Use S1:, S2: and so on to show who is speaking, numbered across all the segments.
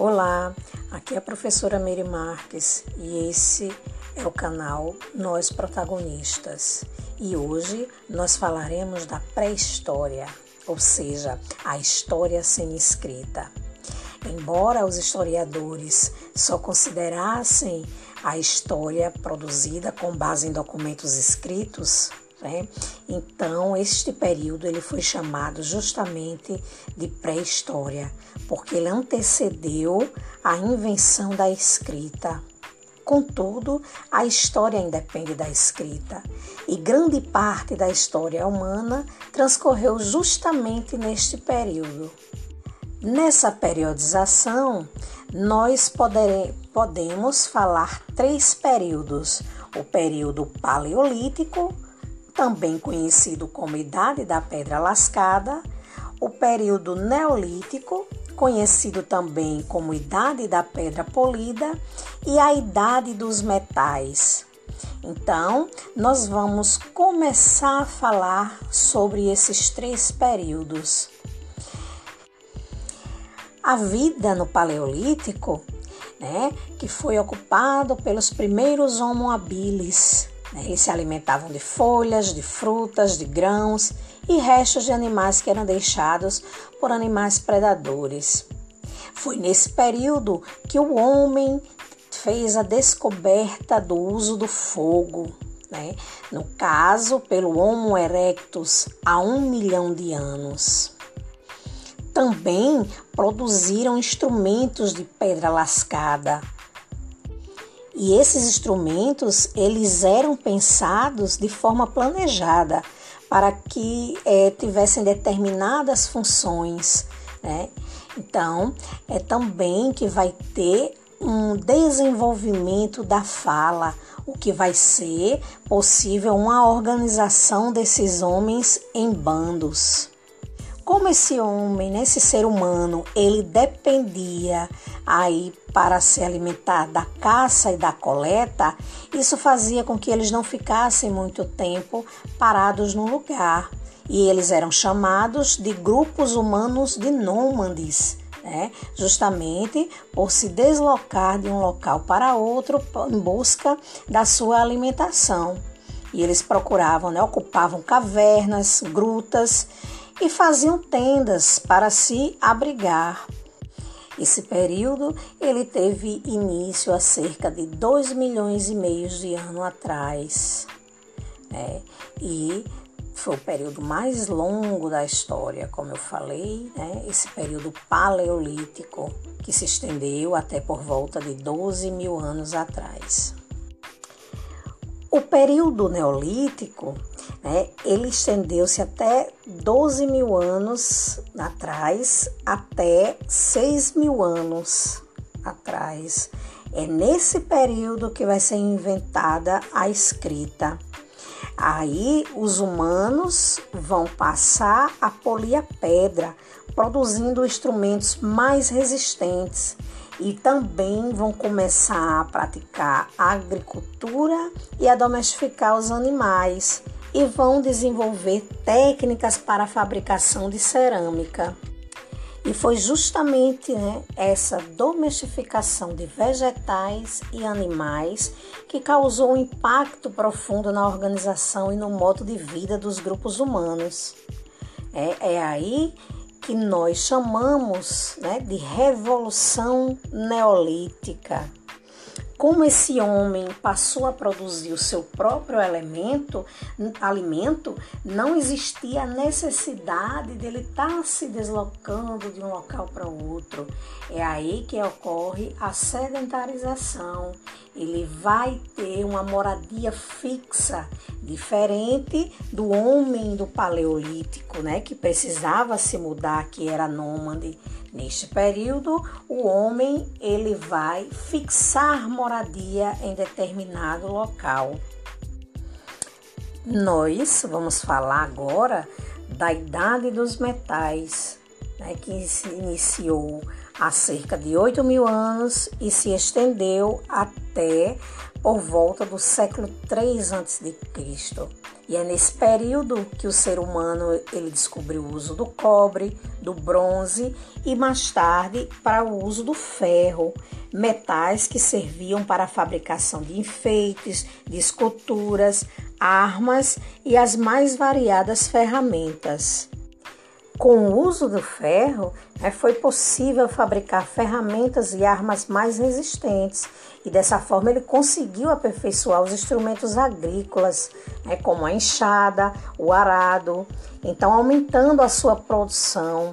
S1: Olá, aqui é a professora Miri Marques e esse é o canal Nós Protagonistas. E hoje nós falaremos da pré-história, ou seja, a história sendo escrita. Embora os historiadores só considerassem a história produzida com base em documentos escritos, né? Então, este período ele foi chamado justamente de pré-história, porque ele antecedeu a invenção da escrita. Contudo, a história independe da escrita, e grande parte da história humana transcorreu justamente neste período. Nessa periodização, nós podere, podemos falar três períodos: o período paleolítico, também conhecido como Idade da Pedra Lascada, o período Neolítico, conhecido também como Idade da Pedra Polida, e a Idade dos Metais. Então, nós vamos começar a falar sobre esses três períodos. A vida no Paleolítico, né, que foi ocupado pelos primeiros Homo habilis? Eles se alimentavam de folhas, de frutas, de grãos e restos de animais que eram deixados por animais predadores. Foi nesse período que o homem fez a descoberta do uso do fogo, né? no caso, pelo Homo erectus, há um milhão de anos. Também produziram instrumentos de pedra lascada, e esses instrumentos, eles eram pensados de forma planejada para que é, tivessem determinadas funções, né? Então, é também que vai ter um desenvolvimento da fala, o que vai ser possível uma organização desses homens em bandos. Como esse homem, né, esse ser humano, ele dependia aí para se alimentar da caça e da coleta, isso fazia com que eles não ficassem muito tempo parados no lugar. E eles eram chamados de grupos humanos de nômades, né? justamente por se deslocar de um local para outro em busca da sua alimentação. E eles procuravam, né? ocupavam cavernas, grutas e faziam tendas para se abrigar. Esse período ele teve início há cerca de 2 milhões e meio de anos atrás. Né? E foi o período mais longo da história, como eu falei, né? esse período paleolítico que se estendeu até por volta de 12 mil anos atrás. O período neolítico né, ele estendeu-se até 12 mil anos atrás, até 6 mil anos atrás. É nesse período que vai ser inventada a escrita. Aí os humanos vão passar a polir a pedra, produzindo instrumentos mais resistentes e também vão começar a praticar a agricultura e a domesticar os animais e vão desenvolver técnicas para a fabricação de cerâmica. E foi justamente né, essa domesticação de vegetais e animais que causou um impacto profundo na organização e no modo de vida dos grupos humanos. É, é aí que nós chamamos né, de revolução neolítica como esse homem passou a produzir o seu próprio elemento, alimento, não existia a necessidade dele estar tá se deslocando de um local para outro. É aí que ocorre a sedentarização. Ele vai ter uma moradia fixa, diferente do homem do paleolítico, né, que precisava se mudar, que era nômade. Neste período, o homem ele vai fixar moradia em determinado local. Nós vamos falar agora da idade dos metais, né, que se iniciou há cerca de 8 mil anos e se estendeu até até por volta do século 3 a.C. E é nesse período que o ser humano ele descobriu o uso do cobre, do bronze e mais tarde para o uso do ferro, metais que serviam para a fabricação de enfeites, de esculturas, armas e as mais variadas ferramentas. Com o uso do ferro, né, foi possível fabricar ferramentas e armas mais resistentes, e dessa forma ele conseguiu aperfeiçoar os instrumentos agrícolas, né, como a enxada, o arado, então aumentando a sua produção,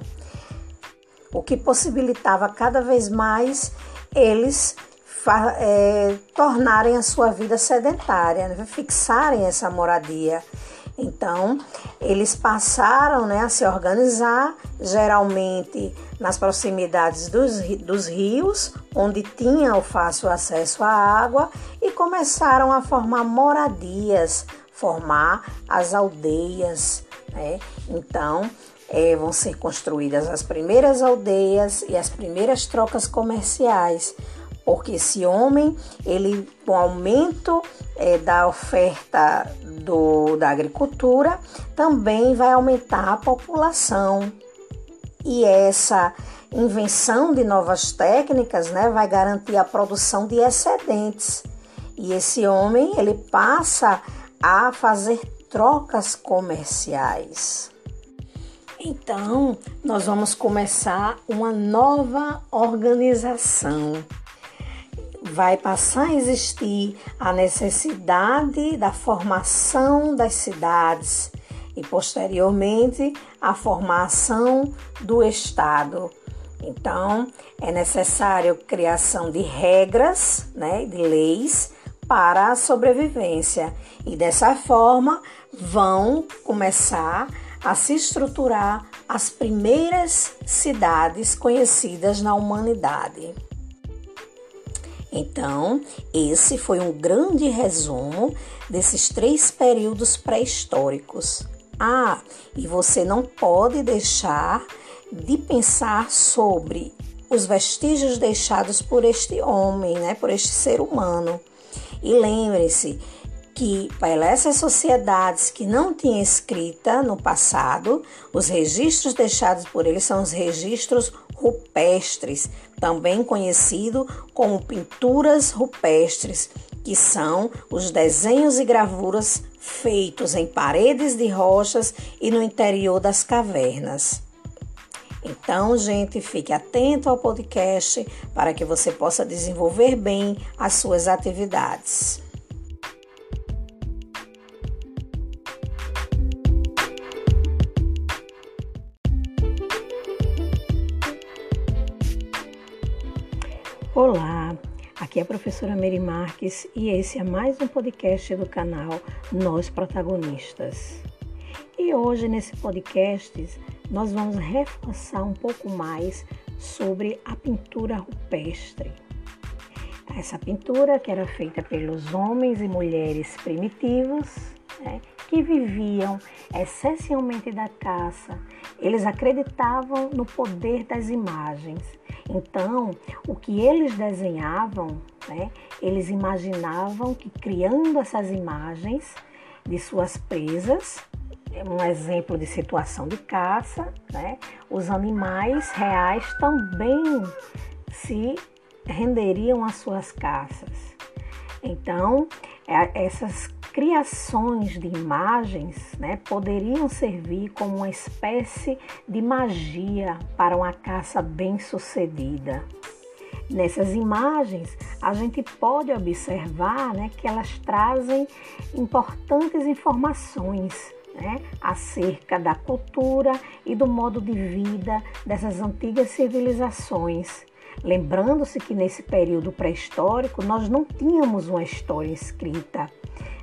S1: o que possibilitava cada vez mais eles é, tornarem a sua vida sedentária, né, fixarem essa moradia. Então, eles passaram né, a se organizar, geralmente nas proximidades dos, dos rios, onde tinha o fácil acesso à água, e começaram a formar moradias, formar as aldeias. Né? Então, é, vão ser construídas as primeiras aldeias e as primeiras trocas comerciais porque esse homem, ele com o aumento é, da oferta do, da agricultura, também vai aumentar a população. E essa invenção de novas técnicas né, vai garantir a produção de excedentes. E esse homem, ele passa a fazer trocas comerciais. Então, nós vamos começar uma nova organização vai passar a existir a necessidade da formação das cidades e posteriormente a formação do Estado. Então, é necessário criação de regras, né, de leis para a sobrevivência. E dessa forma vão começar a se estruturar as primeiras cidades conhecidas na humanidade. Então, esse foi um grande resumo desses três períodos pré-históricos. Ah, e você não pode deixar de pensar sobre os vestígios deixados por este homem, né, por este ser humano. E lembre-se que para essas sociedades que não tinham escrita no passado, os registros deixados por eles são os registros rupestres, também conhecido como pinturas rupestres, que são os desenhos e gravuras feitos em paredes de rochas e no interior das cavernas. Então, gente, fique atento ao podcast para que você possa desenvolver bem as suas atividades. Olá, aqui é a professora Mary Marques e esse é mais um podcast do canal Nós Protagonistas. E hoje nesse podcast nós vamos reforçar um pouco mais sobre a pintura rupestre. Essa pintura que era feita pelos homens e mulheres primitivos, né, que viviam essencialmente da caça, eles acreditavam no poder das imagens então, o que eles desenhavam, né, eles imaginavam que criando essas imagens de suas presas, um exemplo de situação de caça, né, os animais reais também se renderiam às suas caças. Então, é, essas criações de imagens né, poderiam servir como uma espécie de magia para uma caça bem-sucedida. Nessas imagens, a gente pode observar né, que elas trazem importantes informações né, acerca da cultura e do modo de vida dessas antigas civilizações. Lembrando-se que nesse período pré-histórico nós não tínhamos uma história escrita.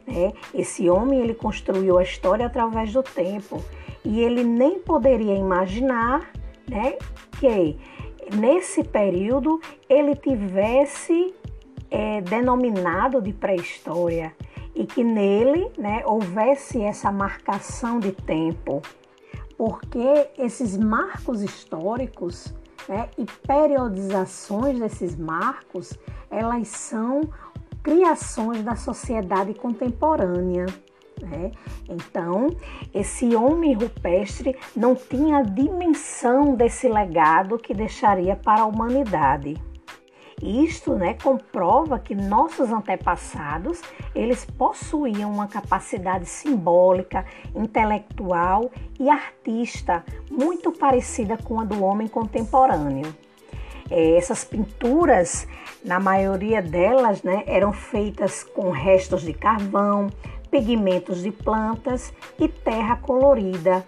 S1: Né? Esse homem ele construiu a história através do tempo e ele nem poderia imaginar né, que nesse período ele tivesse é, denominado de pré-história e que nele né, houvesse essa marcação de tempo, porque esses marcos históricos né, e periodizações desses marcos elas são criações da sociedade contemporânea. Né? Então, esse homem rupestre não tinha a dimensão desse legado que deixaria para a humanidade. Isto né, comprova que nossos antepassados eles possuíam uma capacidade simbólica, intelectual e artista muito parecida com a do homem contemporâneo. É, essas pinturas, na maioria delas, né, eram feitas com restos de carvão, pigmentos de plantas e terra colorida.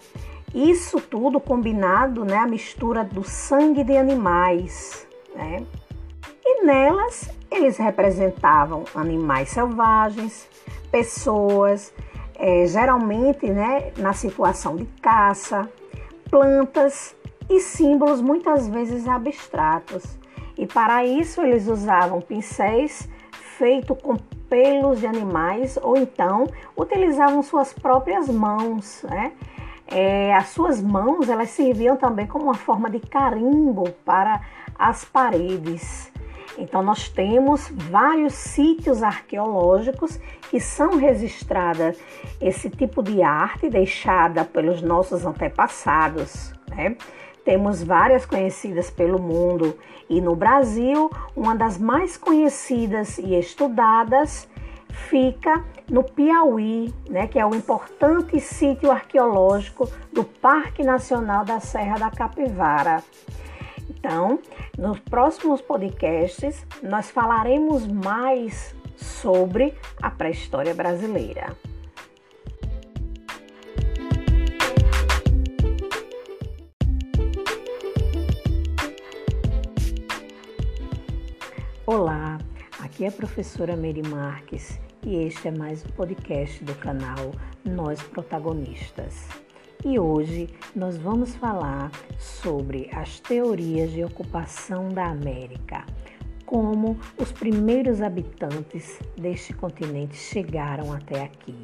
S1: Isso tudo combinado, né, a mistura do sangue de animais, né? E nelas eles representavam animais selvagens, pessoas, é, geralmente né, na situação de caça, plantas e símbolos muitas vezes abstratos. E para isso eles usavam pincéis feitos com pelos de animais ou então utilizavam suas próprias mãos. Né? É, as suas mãos elas serviam também como uma forma de carimbo para as paredes. Então, nós temos vários sítios arqueológicos que são registradas esse tipo de arte deixada pelos nossos antepassados. Né? Temos várias conhecidas pelo mundo e no Brasil, uma das mais conhecidas e estudadas fica no Piauí, né, que é o importante sítio arqueológico do Parque Nacional da Serra da Capivara. Então, nos próximos podcasts, nós falaremos mais sobre a pré-história brasileira. Olá, aqui é a professora Mary Marques e este é mais um podcast do canal Nós Protagonistas e hoje nós vamos falar sobre as teorias de ocupação da América, como os primeiros habitantes deste continente chegaram até aqui.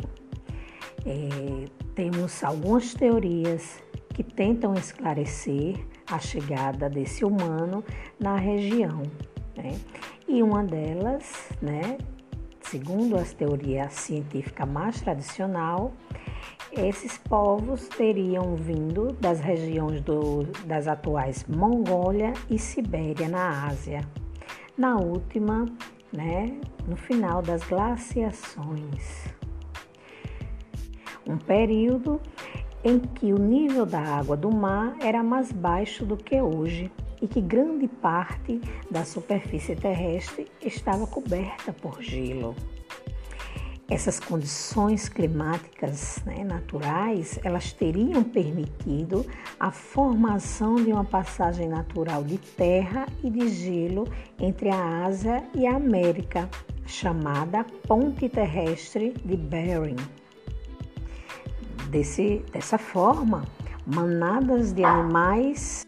S1: É, temos algumas teorias que tentam esclarecer a chegada desse humano na região. Né? E uma delas, né, segundo a teoria científica mais tradicional, esses povos teriam vindo das regiões do, das atuais Mongólia e Sibéria, na Ásia. Na última, né, no final das glaciações. Um período em que o nível da água do mar era mais baixo do que hoje e que grande parte da superfície terrestre estava coberta por gelo. Essas condições climáticas né, naturais, elas teriam permitido a formação de uma passagem natural de terra e de gelo entre a Ásia e a América, chamada Ponte Terrestre de Bering. Desse, dessa forma, manadas de animais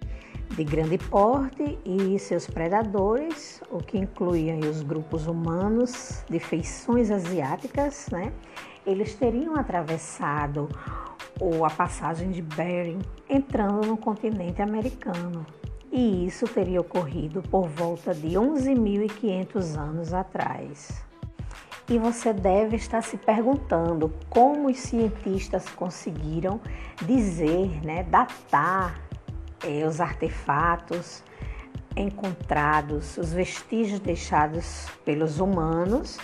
S1: de grande porte e seus predadores, o que incluía os grupos humanos de feições asiáticas, né? Eles teriam atravessado ou a passagem de Bering entrando no continente americano. E isso teria ocorrido por volta de 11.500 anos atrás. E você deve estar se perguntando como os cientistas conseguiram dizer, né, datar é, os artefatos encontrados, os vestígios deixados pelos humanos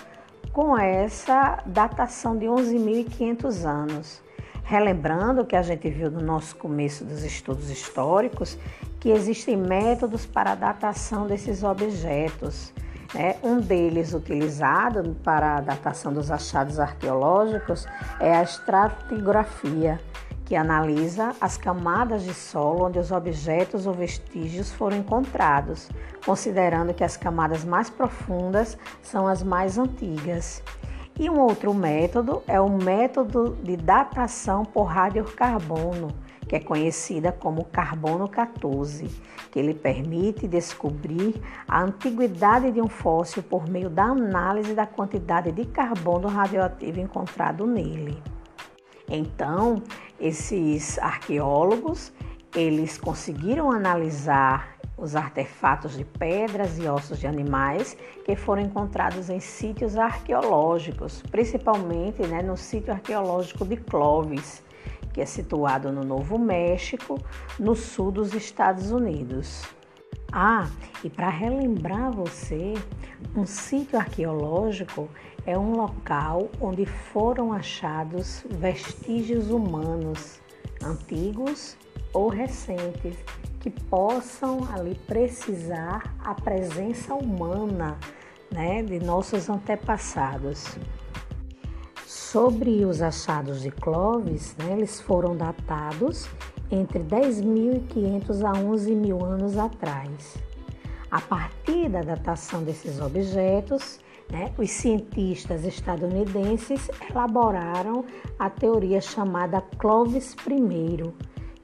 S1: com essa datação de 11.500 anos. Relembrando que a gente viu no nosso começo dos estudos históricos que existem métodos para a datação desses objetos. Né? Um deles utilizado para a datação dos achados arqueológicos é a estratigrafia, que analisa as camadas de solo onde os objetos ou vestígios foram encontrados, considerando que as camadas mais profundas são as mais antigas. E um outro método é o método de datação por radiocarbono, que é conhecida como carbono 14, que ele permite descobrir a antiguidade de um fóssil por meio da análise da quantidade de carbono radioativo encontrado nele. Então, esses arqueólogos, eles conseguiram analisar os artefatos de pedras e ossos de animais que foram encontrados em sítios arqueológicos, principalmente né, no sítio arqueológico de Clovis, que é situado no Novo México, no sul dos Estados Unidos. Ah, e para relembrar você, um sítio arqueológico é um local onde foram achados vestígios humanos, antigos ou recentes, que possam ali precisar a presença humana né, de nossos antepassados. Sobre os achados de Clovis, né, eles foram datados entre 10.500 a 11.000 anos atrás. A partir da datação desses objetos, né, os cientistas estadunidenses elaboraram a teoria chamada Clovis I,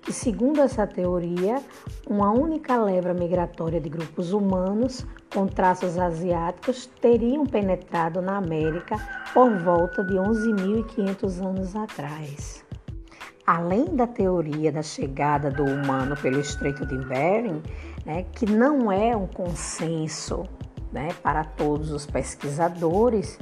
S1: que, segundo essa teoria, uma única leva migratória de grupos humanos com traços asiáticos teriam penetrado na América por volta de 11.500 anos atrás. Além da teoria da chegada do humano pelo Estreito de Bering, né, que não é um consenso né, para todos os pesquisadores,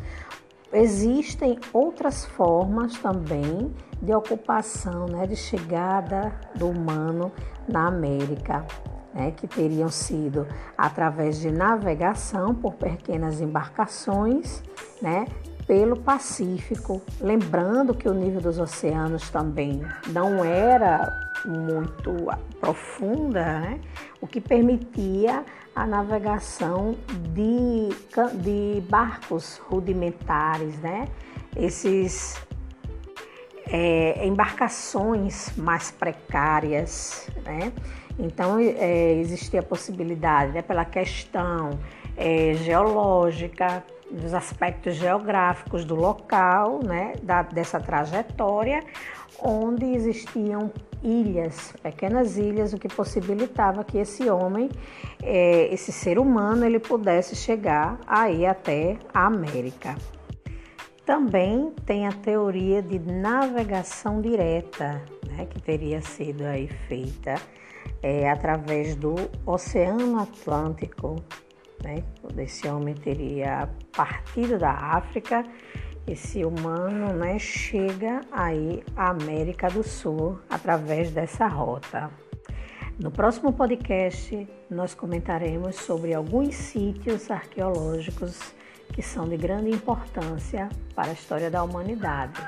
S1: existem outras formas também de ocupação, né, de chegada do humano na América, né, que teriam sido através de navegação por pequenas embarcações, né, pelo Pacífico, lembrando que o nível dos oceanos também não era muito profunda, né? o que permitia a navegação de, de barcos rudimentares, né? esses é, embarcações mais precárias. Né? Então, é, existia a possibilidade, né, pela questão é, geológica, dos aspectos geográficos do local, né, da, dessa trajetória, onde existiam ilhas, pequenas ilhas, o que possibilitava que esse homem, é, esse ser humano, ele pudesse chegar aí até a América. Também tem a teoria de navegação direta, né, que teria sido aí feita é, através do Oceano Atlântico, né? Esse homem teria partido da África, esse humano né, chega aí à América do Sul através dessa rota. No próximo podcast, nós comentaremos sobre alguns sítios arqueológicos que são de grande importância para a história da humanidade.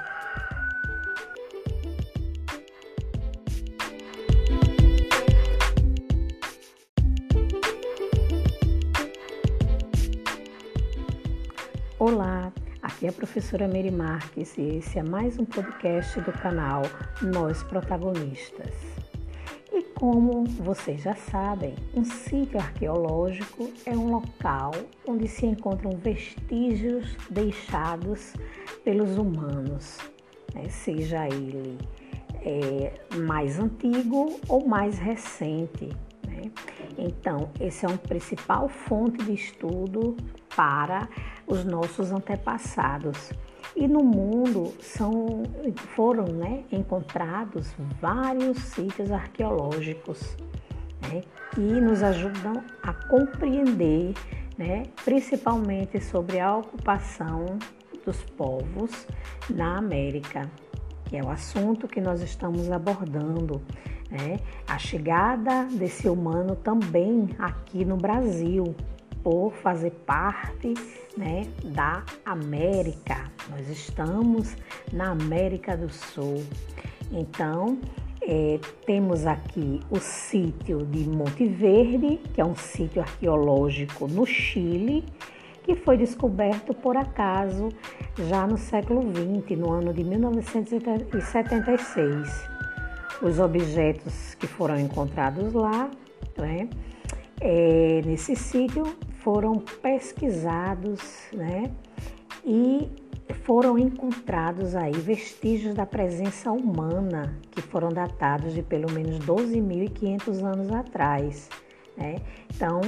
S1: Olá, aqui é a professora Mary Marques e esse é mais um podcast do canal Nós Protagonistas. E como vocês já sabem, um sítio arqueológico é um local onde se encontram vestígios deixados pelos humanos, né? seja ele é, mais antigo ou mais recente. Né? Então, esse é um principal fonte de estudo para os nossos antepassados. E no mundo são, foram né, encontrados vários sítios arqueológicos né, que nos ajudam a compreender, né, principalmente sobre a ocupação dos povos na América, que é o assunto que nós estamos abordando. Né, a chegada desse humano também aqui no Brasil, por fazer parte né, da América. Nós estamos na América do Sul. Então, é, temos aqui o sítio de Monte Verde, que é um sítio arqueológico no Chile, que foi descoberto por acaso já no século XX, no ano de 1976. Os objetos que foram encontrados lá, né, é, nesse sítio, foram pesquisados, né? E foram encontrados aí vestígios da presença humana que foram datados de pelo menos 12.500 anos atrás. Né? Então,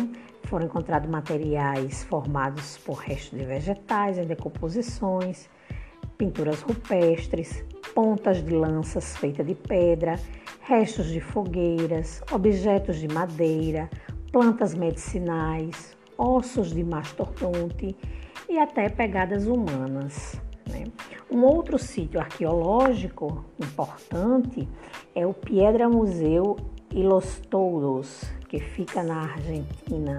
S1: foram encontrados materiais formados por restos de vegetais em decomposições, pinturas rupestres, pontas de lanças feitas de pedra, restos de fogueiras, objetos de madeira, plantas medicinais, ossos de mastodonte e até pegadas humanas. Né? Um outro sítio arqueológico importante é o Piedra Museu e Los Touros, que fica na Argentina.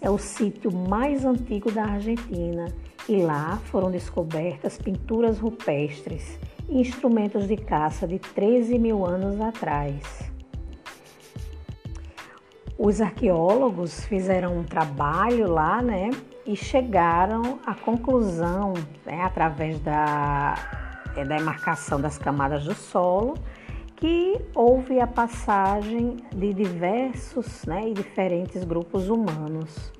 S1: É o sítio mais antigo da Argentina e lá foram descobertas pinturas rupestres e instrumentos de caça de 13 mil anos atrás. Os arqueólogos fizeram um trabalho lá, né, e chegaram à conclusão, né, através da, é, da demarcação das camadas do solo, que houve a passagem de diversos né, e diferentes grupos humanos.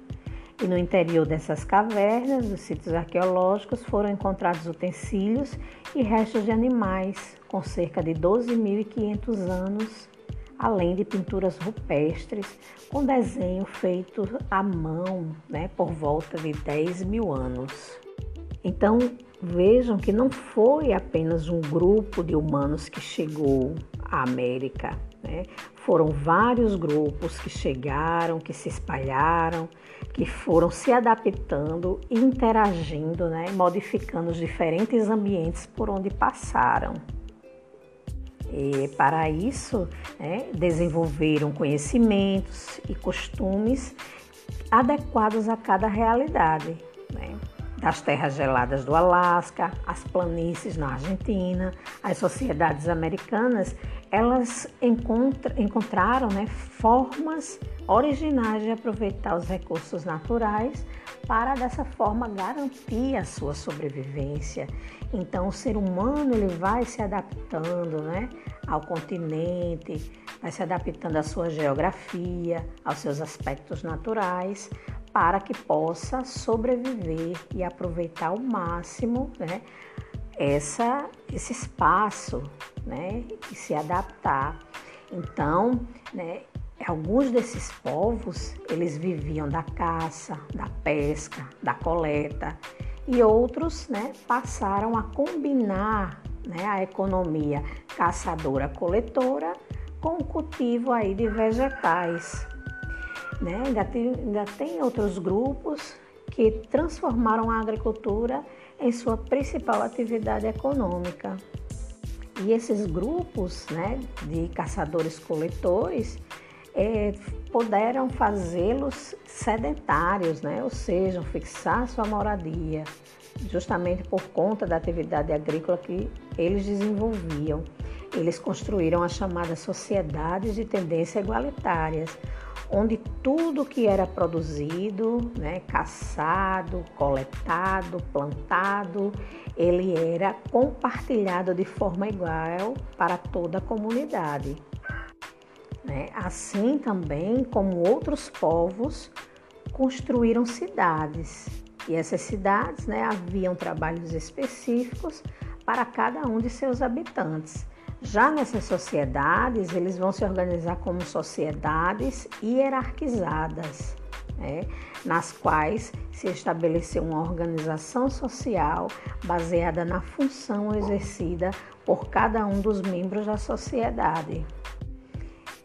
S1: E no interior dessas cavernas, dos sítios arqueológicos, foram encontrados utensílios e restos de animais com cerca de 12.500 anos, além de pinturas rupestres com desenho feito à mão né, por volta de 10 mil anos. Então, vejam que não foi apenas um grupo de humanos que chegou à América. Né? Foram vários grupos que chegaram, que se espalharam, que foram se adaptando, interagindo, né? modificando os diferentes ambientes por onde passaram. E para isso, né, desenvolveram conhecimentos e costumes adequados a cada realidade. Né? das terras geladas do Alasca, as planícies na Argentina, as sociedades americanas, elas encontra, encontraram né, formas originais de aproveitar os recursos naturais para dessa forma garantir a sua sobrevivência. Então o ser humano ele vai se adaptando, né, ao continente, vai se adaptando à sua geografia, aos seus aspectos naturais, para que possa sobreviver e aproveitar ao máximo né, essa, esse espaço né, e se adaptar. Então, né, alguns desses povos eles viviam da caça, da pesca, da coleta e outros né, passaram a combinar né, a economia caçadora-coletora com o cultivo aí de vegetais né? Ainda, tem, ainda tem outros grupos que transformaram a agricultura em sua principal atividade econômica. E esses grupos né, de caçadores-coletores é, puderam fazê-los sedentários, né? ou seja, fixar sua moradia, justamente por conta da atividade agrícola que eles desenvolviam. Eles construíram as chamadas sociedades de tendência igualitárias, onde tudo que era produzido, né, caçado, coletado, plantado, ele era compartilhado de forma igual para toda a comunidade. Né? Assim também como outros povos construíram cidades e essas cidades né, haviam trabalhos específicos para cada um de seus habitantes. Já nessas sociedades, eles vão se organizar como sociedades hierarquizadas, né? nas quais se estabeleceu uma organização social baseada na função exercida por cada um dos membros da sociedade.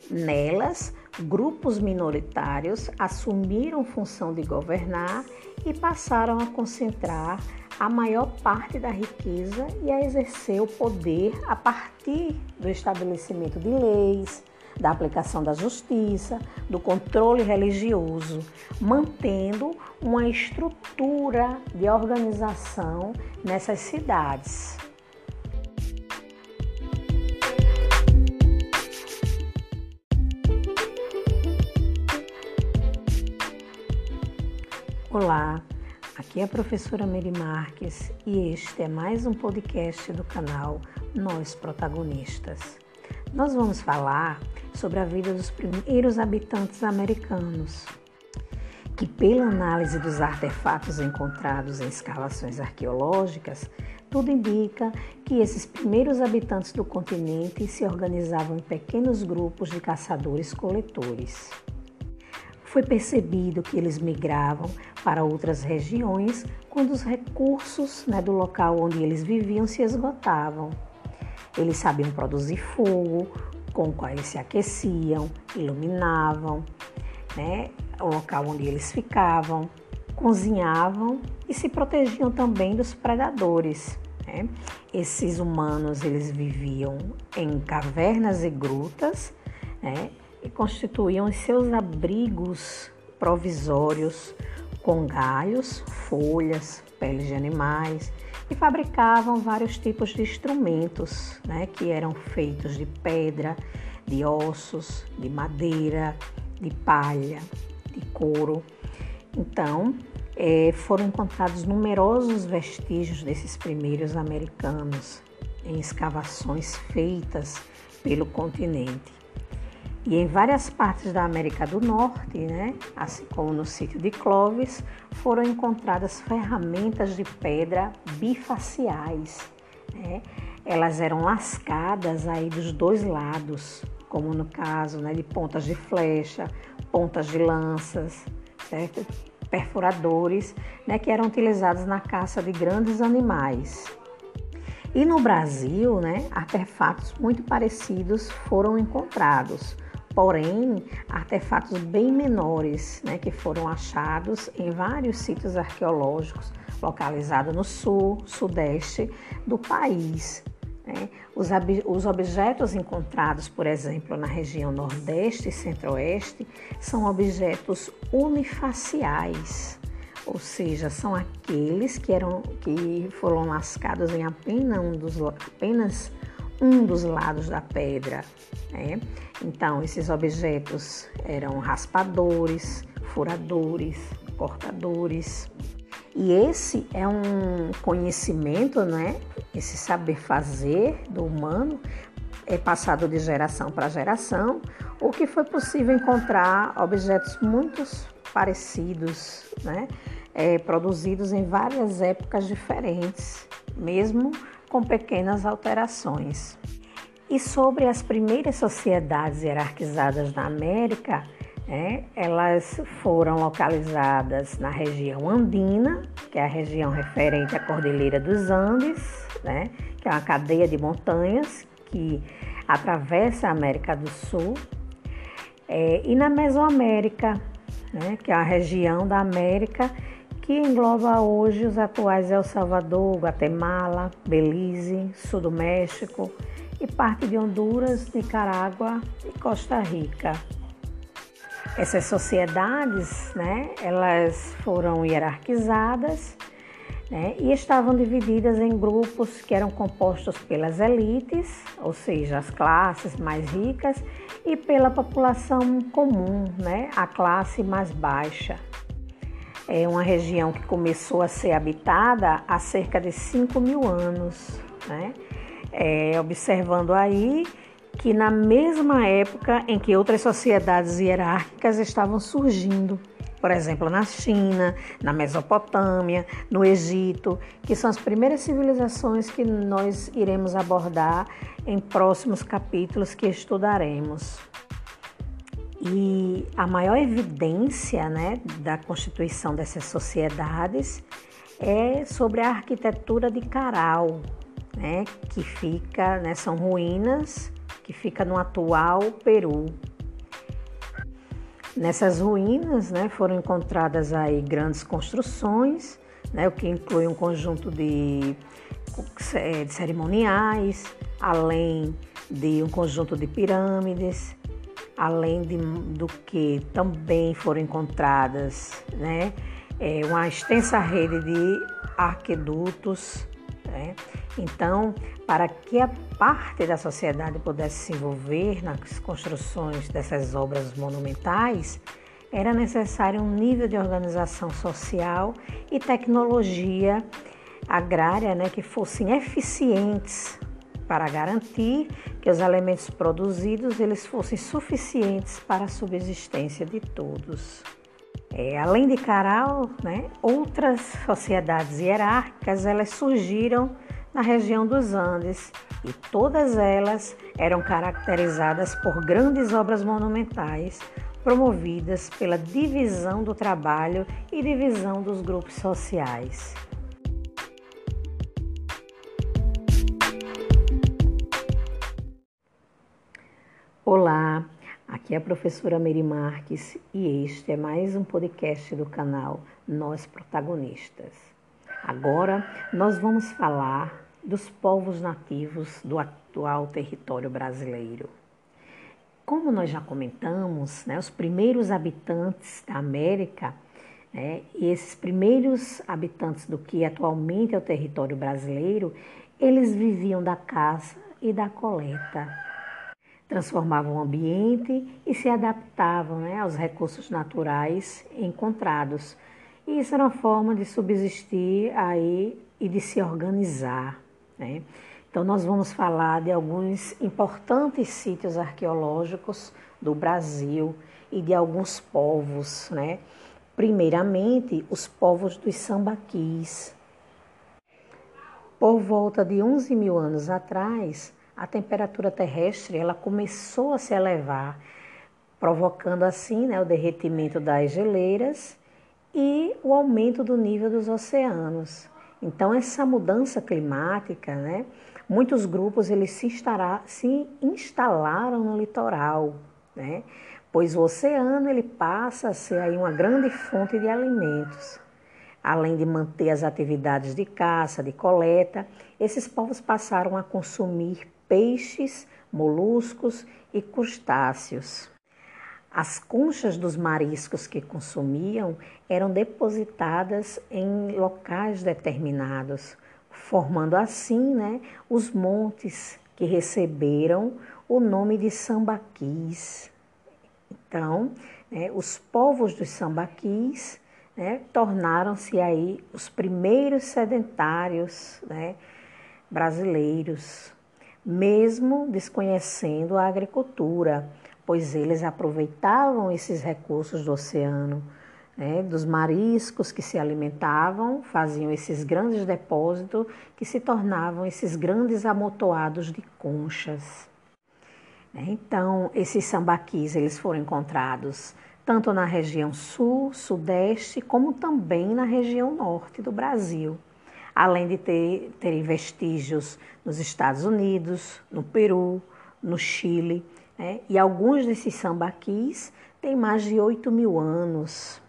S1: Nelas, grupos minoritários assumiram função de governar e passaram a concentrar a maior parte da riqueza e a exercer o poder a partir do estabelecimento de leis, da aplicação da justiça, do controle religioso, mantendo uma estrutura de organização nessas cidades. Olá, Aqui é a professora Mary Marques e este é mais um podcast do canal Nós Protagonistas. Nós vamos falar sobre a vida dos primeiros habitantes americanos, que, pela análise dos artefatos encontrados em escavações arqueológicas, tudo indica que esses primeiros habitantes do continente se organizavam em pequenos grupos de caçadores-coletores foi percebido que eles migravam para outras regiões quando os recursos né, do local onde eles viviam se esgotavam. Eles sabiam produzir fogo, com o qual eles se aqueciam, iluminavam. né, o local onde eles ficavam, cozinhavam e se protegiam também dos predadores. Né? Esses humanos eles viviam em cavernas e grutas né? E constituíam seus abrigos provisórios com galhos, folhas, peles de animais e fabricavam vários tipos de instrumentos né? que eram feitos de pedra, de ossos, de madeira, de palha, de couro. Então, é, foram encontrados numerosos vestígios desses primeiros americanos em escavações feitas pelo continente. E em várias partes da América do Norte, né, assim como no sítio de Clovis, foram encontradas ferramentas de pedra bifaciais. Né? Elas eram lascadas aí dos dois lados, como no caso né, de pontas de flecha, pontas de lanças, certo? perfuradores, né, que eram utilizados na caça de grandes animais. E no Brasil, né, artefatos muito parecidos foram encontrados, porém artefatos bem menores, né, que foram achados em vários sítios arqueológicos localizados no sul, sudeste do país, né? Os, os objetos encontrados, por exemplo, na região Nordeste e Centro-Oeste, são objetos unifaciais, ou seja, são aqueles que, eram, que foram lascados em apenas um dos, apenas um dos lados da pedra. Né? Então, esses objetos eram raspadores, furadores, cortadores. E esse é um conhecimento, né? Esse saber fazer do humano é passado de geração para geração, o que foi possível encontrar objetos muito parecidos, né? É, produzidos em várias épocas diferentes, mesmo com pequenas alterações. E sobre as primeiras sociedades hierarquizadas na América, é, elas foram localizadas na região andina, que é a região referente à Cordilheira dos Andes, né, que é uma cadeia de montanhas que atravessa a América do Sul, é, e na Mesoamérica, né, que é a região da América que engloba hoje os atuais El Salvador, Guatemala, Belize, Sul do México e parte de Honduras, Nicarágua e Costa Rica. Essas sociedades, né, elas foram hierarquizadas né, e estavam divididas em grupos que eram compostos pelas elites, ou seja, as classes mais ricas, e pela população comum, né, a classe mais baixa. É uma região que começou a ser habitada há cerca de 5 mil anos, né? É, observando aí que na mesma época em que outras sociedades hierárquicas estavam surgindo, por exemplo, na China, na Mesopotâmia, no Egito, que são as primeiras civilizações que nós iremos abordar em próximos capítulos que estudaremos. E a maior evidência né, da constituição dessas sociedades é sobre a arquitetura de Caral, né, que fica, né, são ruínas que fica no atual Peru. Nessas ruínas né, foram encontradas aí grandes construções, né, o que inclui um conjunto de, de cerimoniais, além de um conjunto de pirâmides, além de, do que também foram encontradas né, é, uma extensa rede de arquedutos. Né? Então, para que a parte da sociedade pudesse se envolver nas construções dessas obras monumentais, era necessário um nível de organização social e tecnologia agrária né, que fossem eficientes para garantir que os elementos produzidos eles fossem suficientes para a subsistência de todos. É, além de Caral, né, outras sociedades hierárquicas elas surgiram na região dos Andes e todas elas eram caracterizadas por grandes obras monumentais promovidas pela divisão do trabalho e divisão dos grupos sociais. Olá, Aqui é a professora Mary Marques e este é mais um podcast do canal Nós Protagonistas. Agora nós vamos falar dos povos nativos do atual território brasileiro. Como nós já comentamos, né, os primeiros habitantes da América né, e esses primeiros habitantes do que atualmente é o território brasileiro, eles viviam da caça e da coleta transformavam o ambiente e se adaptavam né, aos recursos naturais encontrados. E isso era uma forma de subsistir aí e de se organizar. Né? Então, nós vamos falar de alguns importantes sítios arqueológicos do Brasil e de alguns povos. Né? Primeiramente, os povos dos sambaquis. Por volta de 11 mil anos atrás, a temperatura terrestre ela começou a se elevar, provocando assim né, o derretimento das geleiras e o aumento do nível dos oceanos. Então essa mudança climática, né, muitos grupos eles se, instalar, se instalaram no litoral, né, pois o oceano ele passa a ser aí uma grande fonte de alimentos. Além de manter as atividades de caça, de coleta, esses povos passaram a consumir peixes, moluscos e crustáceos. As conchas dos mariscos que consumiam eram depositadas em locais determinados, formando assim né, os montes que receberam o nome de sambaquis. Então, né, os povos dos sambaquis né, tornaram-se aí os primeiros sedentários né, brasileiros, mesmo desconhecendo a agricultura, pois eles aproveitavam esses recursos do oceano, né, dos mariscos que se alimentavam, faziam esses grandes depósitos que se tornavam esses grandes amontoados de conchas. Então, esses sambaquis eles foram encontrados tanto na região sul, sudeste, como também na região norte do Brasil além de ter, terem vestígios nos Estados Unidos, no Peru, no Chile. Né? E alguns desses sambaquis têm mais de 8 mil anos.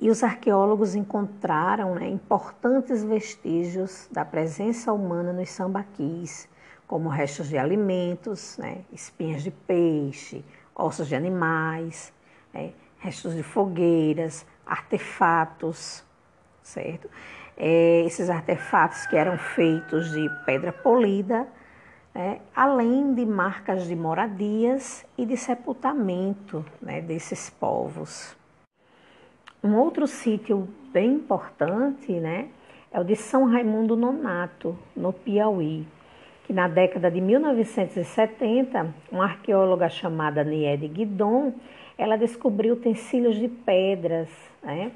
S1: E os arqueólogos encontraram né, importantes vestígios da presença humana nos sambaquis, como restos de alimentos, né, espinhas de peixe, ossos de animais, né, restos de fogueiras, artefatos, certo? É, esses artefatos que eram feitos de pedra polida, né, além de marcas de moradias e de sepultamento né, desses povos. Um outro sítio bem importante né, é o de São Raimundo Nonato, no Piauí, que na década de 1970, uma arqueóloga chamada Niede Guidon, ela descobriu utensílios de pedras, né,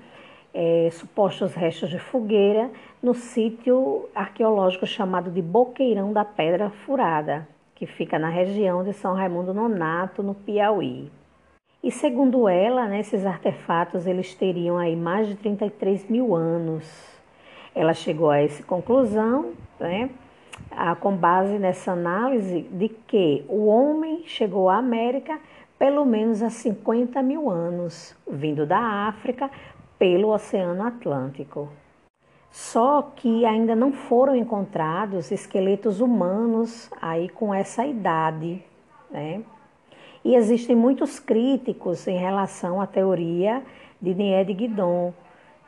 S1: é, supostos restos de fogueira no sítio arqueológico chamado de Boqueirão da Pedra Furada, que fica na região de São Raimundo Nonato, no Piauí. E segundo ela, né, esses artefatos eles teriam aí mais de 33 mil anos. Ela chegou a essa conclusão, né, a, com base nessa análise, de que o homem chegou à América pelo menos há 50 mil anos, vindo da África pelo Oceano Atlântico. Só que ainda não foram encontrados esqueletos humanos aí com essa idade, né? E existem muitos críticos em relação à teoria de Nied Guidon,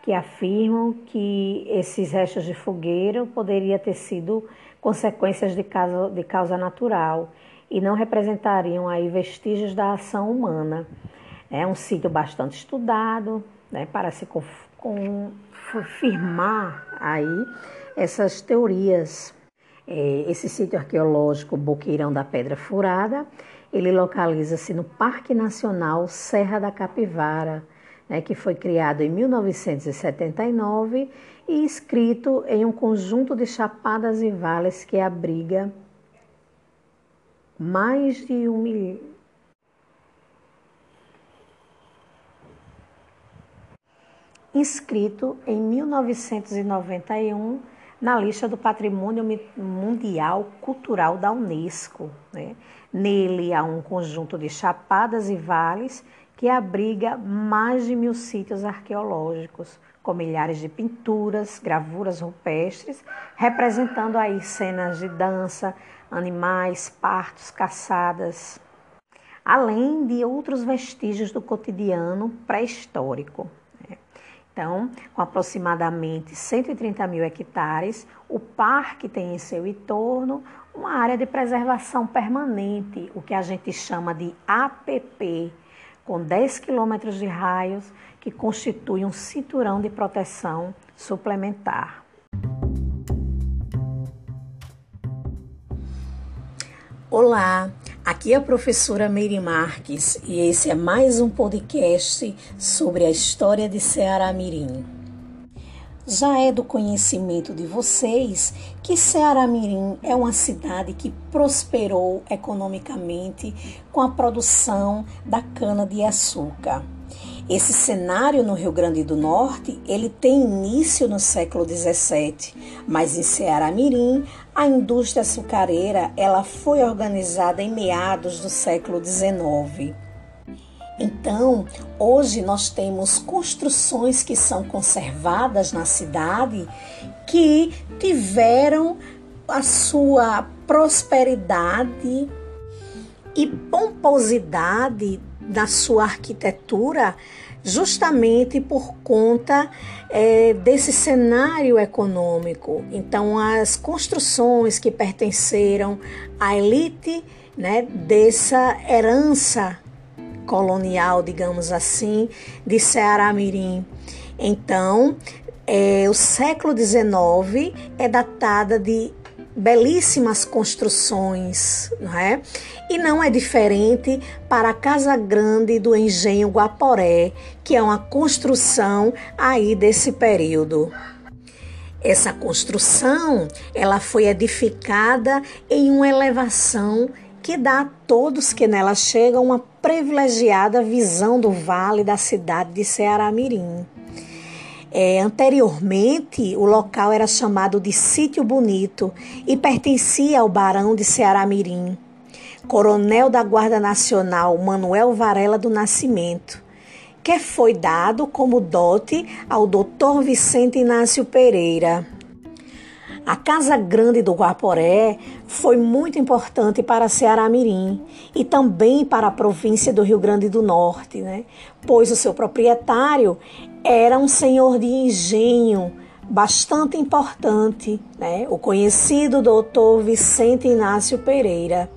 S1: que afirmam que esses restos de fogueira poderiam ter sido consequências de causa, de causa natural e não representariam aí vestígios da ação humana. É um sítio bastante estudado, né, para se confirmar aí essas teorias. É, esse sítio arqueológico Boqueirão da Pedra Furada, ele localiza-se no Parque Nacional Serra da Capivara, né, que foi criado em 1979 e escrito em um conjunto de chapadas e vales que abriga mais de um milhão inscrito em 1991 na lista do Patrimônio Mundial Cultural da Unesco. Né? Nele há um conjunto de chapadas e vales que abriga mais de mil sítios arqueológicos, com milhares de pinturas, gravuras rupestres, representando aí cenas de dança, animais, partos, caçadas, além de outros vestígios do cotidiano pré-histórico. Então, com aproximadamente 130 mil hectares, o parque tem em seu entorno uma área de preservação permanente, o que a gente chama de APP, com 10 quilômetros de raios, que constitui um cinturão de proteção suplementar. Olá, aqui é a professora Meire Marques e esse é mais um podcast sobre a história de Ceará Mirim. Já é do conhecimento de vocês que Ceará Mirim é uma cidade que prosperou economicamente com a produção da cana-de-açúcar. Esse cenário no Rio Grande do Norte, ele tem início no século XVII, mas em Ceará Mirim, a indústria açucareira, ela foi organizada em meados do século XIX. Então, hoje nós temos construções que são conservadas na cidade que tiveram a sua prosperidade e pomposidade da sua arquitetura justamente por conta é, desse cenário econômico. Então, as construções que pertenceram à elite né, dessa herança colonial, digamos assim, de Ceará Mirim. Então, é, o século XIX é datada de belíssimas construções, não é? E não é diferente para a Casa Grande do Engenho Guaporé, que é uma construção aí desse período. Essa construção, ela foi edificada em uma elevação que dá a todos que nela chegam uma privilegiada visão do vale da cidade de Ceará Mirim. É, anteriormente, o local era chamado de Sítio Bonito e pertencia ao Barão de Ceará Mirim, coronel da Guarda Nacional Manuel Varela do Nascimento, que foi dado como dote ao Dr. Vicente Inácio Pereira. A Casa Grande do Guaporé foi muito importante para Ceará Mirim e também para a província do Rio Grande do Norte, né? pois o seu proprietário era um senhor de engenho bastante importante, né? o conhecido doutor Vicente Inácio Pereira.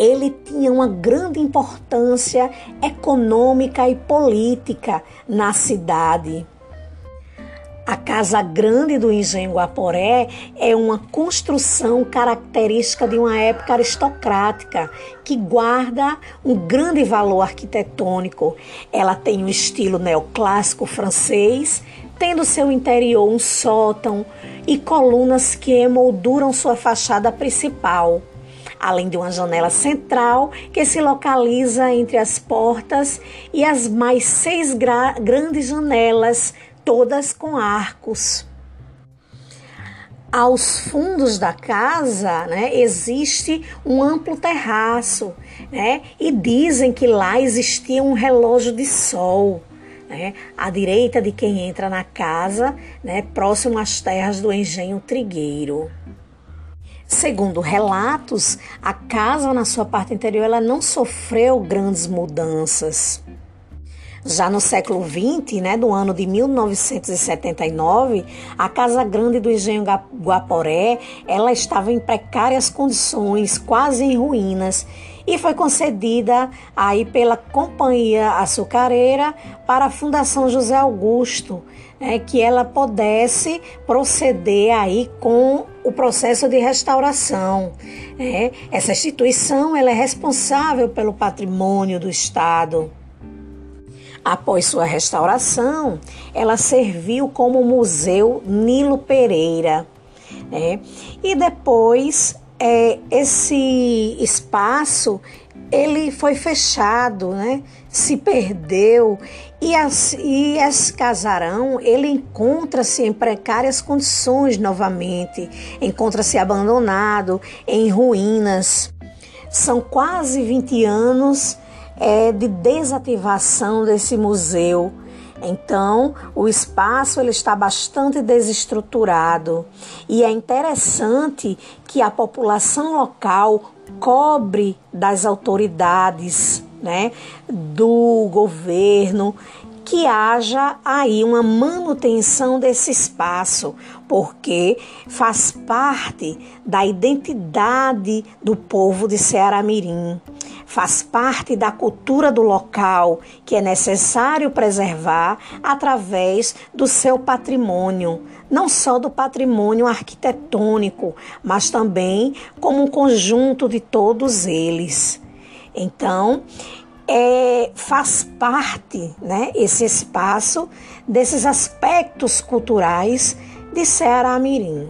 S1: Ele tinha uma grande importância econômica e política na cidade a Casa Grande do Engenho Guaporé é uma construção característica de uma época aristocrática que guarda um grande valor arquitetônico. Ela tem um estilo neoclássico francês, tendo seu interior um sótão e colunas que emolduram sua fachada principal além de uma janela central que se localiza entre as portas e as mais seis grandes janelas todas com arcos. Aos fundos da casa, né, existe um amplo terraço, né, e dizem que lá existia um relógio de sol, né, à direita de quem entra na casa, né, próximo às terras do engenho trigueiro. Segundo relatos, a casa na sua parte interior ela não sofreu grandes mudanças. Já no século XX, né, do ano de 1979, a Casa Grande do Engenho Guaporé, ela estava em precárias condições, quase em ruínas, e foi concedida aí pela Companhia Açucareira para a Fundação José Augusto, né, que ela pudesse proceder aí com o processo de restauração. Né? Essa instituição ela é responsável pelo patrimônio do Estado. Após sua restauração, ela serviu como Museu Nilo Pereira. Né? E depois, é, esse espaço ele foi fechado, né? se perdeu e, as, e esse casarão ele encontra-se em precárias condições novamente, encontra-se abandonado, em ruínas. são quase 20 anos é, de desativação desse museu. Então, o espaço ele está bastante desestruturado. E é interessante que a população local cobre das autoridades, né, do governo que haja aí uma manutenção desse espaço, porque faz parte da identidade do povo de Ceará Mirim, faz parte da cultura do local que é necessário preservar através do seu patrimônio, não só do patrimônio arquitetônico, mas também como um conjunto de todos eles. Então, é, faz parte, né, esse espaço desses aspectos culturais de Ceará Mirim.